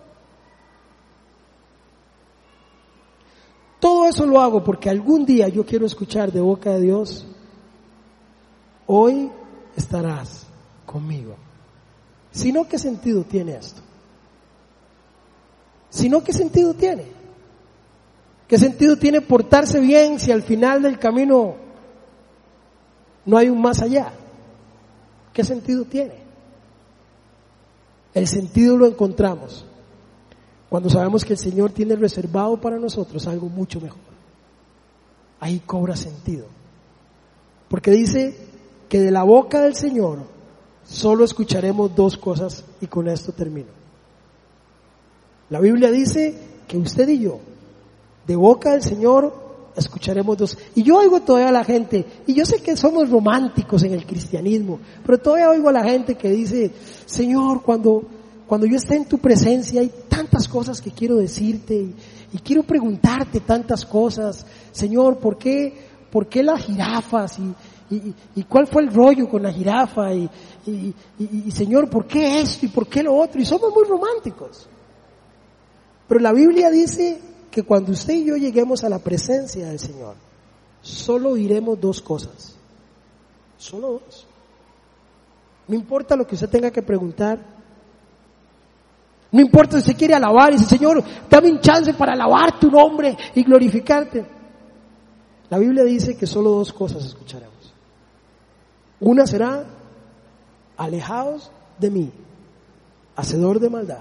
Todo eso lo hago porque algún día yo quiero escuchar de boca de Dios, hoy estarás conmigo. Si no, ¿qué sentido tiene esto? Si no, ¿qué sentido tiene? ¿Qué sentido tiene portarse bien si al final del camino no hay un más allá? ¿Qué sentido tiene? El sentido lo encontramos cuando sabemos que el Señor tiene reservado para nosotros algo mucho mejor. Ahí cobra sentido. Porque dice que de la boca del Señor solo escucharemos dos cosas y con esto termino. La Biblia dice que usted y yo, de boca del Señor, escucharemos dos. Y yo oigo todavía a la gente, y yo sé que somos románticos en el cristianismo, pero todavía oigo a la gente que dice, Señor, cuando, cuando yo esté en tu presencia hay tantas cosas que quiero decirte y, y quiero preguntarte tantas cosas. Señor, ¿por qué, por qué las jirafas? Y, y, cuál fue el rollo con la jirafa y, y, y, Señor, ¿por qué esto y por qué lo otro? Y somos muy románticos. Pero la Biblia dice que cuando usted y yo lleguemos a la presencia del Señor, solo oiremos dos cosas. Solo dos. No importa lo que usted tenga que preguntar. No importa si usted quiere alabar y dice, Señor, dame un chance para alabar tu nombre y glorificarte. La Biblia dice que solo dos cosas escucharemos. Una será, alejaos de mí, hacedor de maldad.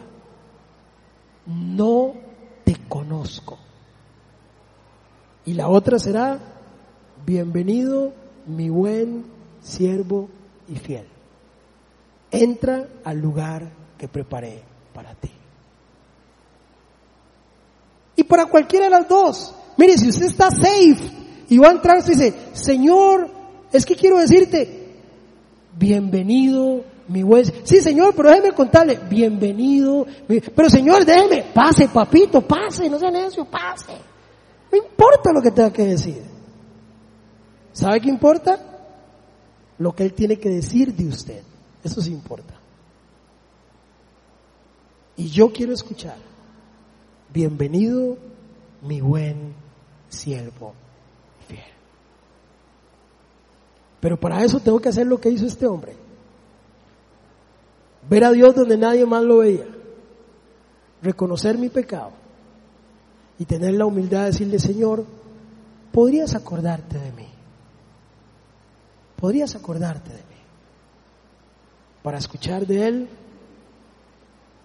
No te conozco. Y la otra será, bienvenido mi buen siervo y fiel. Entra al lugar que preparé para ti. Y para cualquiera de las dos, mire, si usted está safe y va a entrar, usted dice, Señor, es que quiero decirte, bienvenido mi buen... Sí, Señor, pero déjeme contarle, bienvenido, pero Señor, déjeme, pase, papito, pase, no sea necio, pase. No importa lo que tenga que decir. ¿Sabe qué importa? Lo que Él tiene que decir de usted. Eso sí importa. Y yo quiero escuchar, bienvenido mi buen siervo fiel. Pero para eso tengo que hacer lo que hizo este hombre. Ver a Dios donde nadie más lo veía. Reconocer mi pecado. Y tener la humildad de decirle, Señor, ¿podrías acordarte de mí? ¿Podrías acordarte de mí? Para escuchar de Él,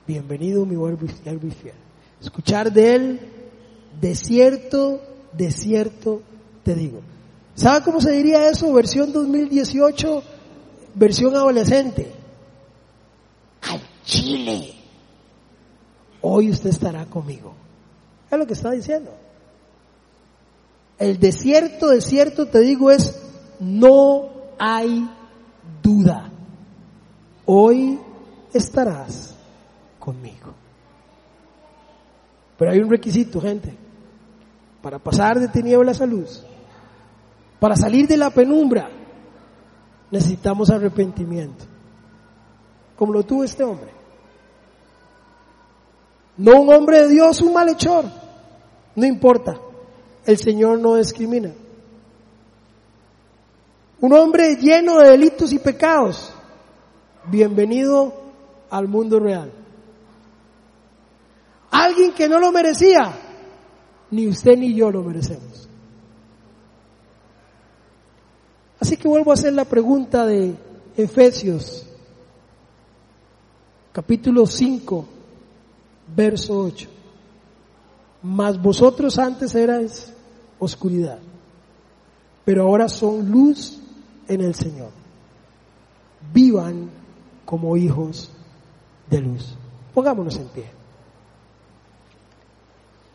bienvenido mi buen y fiel. Escuchar de Él, de cierto, de cierto te digo. ¿Sabe cómo se diría eso? Versión 2018, versión adolescente. Al Chile. Hoy usted estará conmigo. Es lo que está diciendo. El desierto, desierto, te digo, es no hay duda. Hoy estarás conmigo. Pero hay un requisito, gente. Para pasar de tinieblas a luz, para salir de la penumbra, necesitamos arrepentimiento. Como lo tuvo este hombre. No un hombre de Dios, un malhechor. No importa. El Señor no discrimina. Un hombre lleno de delitos y pecados. Bienvenido al mundo real. Alguien que no lo merecía. Ni usted ni yo lo merecemos. Así que vuelvo a hacer la pregunta de Efesios, capítulo 5, verso 8. Mas vosotros antes erais oscuridad, pero ahora son luz en el Señor. Vivan como hijos de luz. Pongámonos en pie.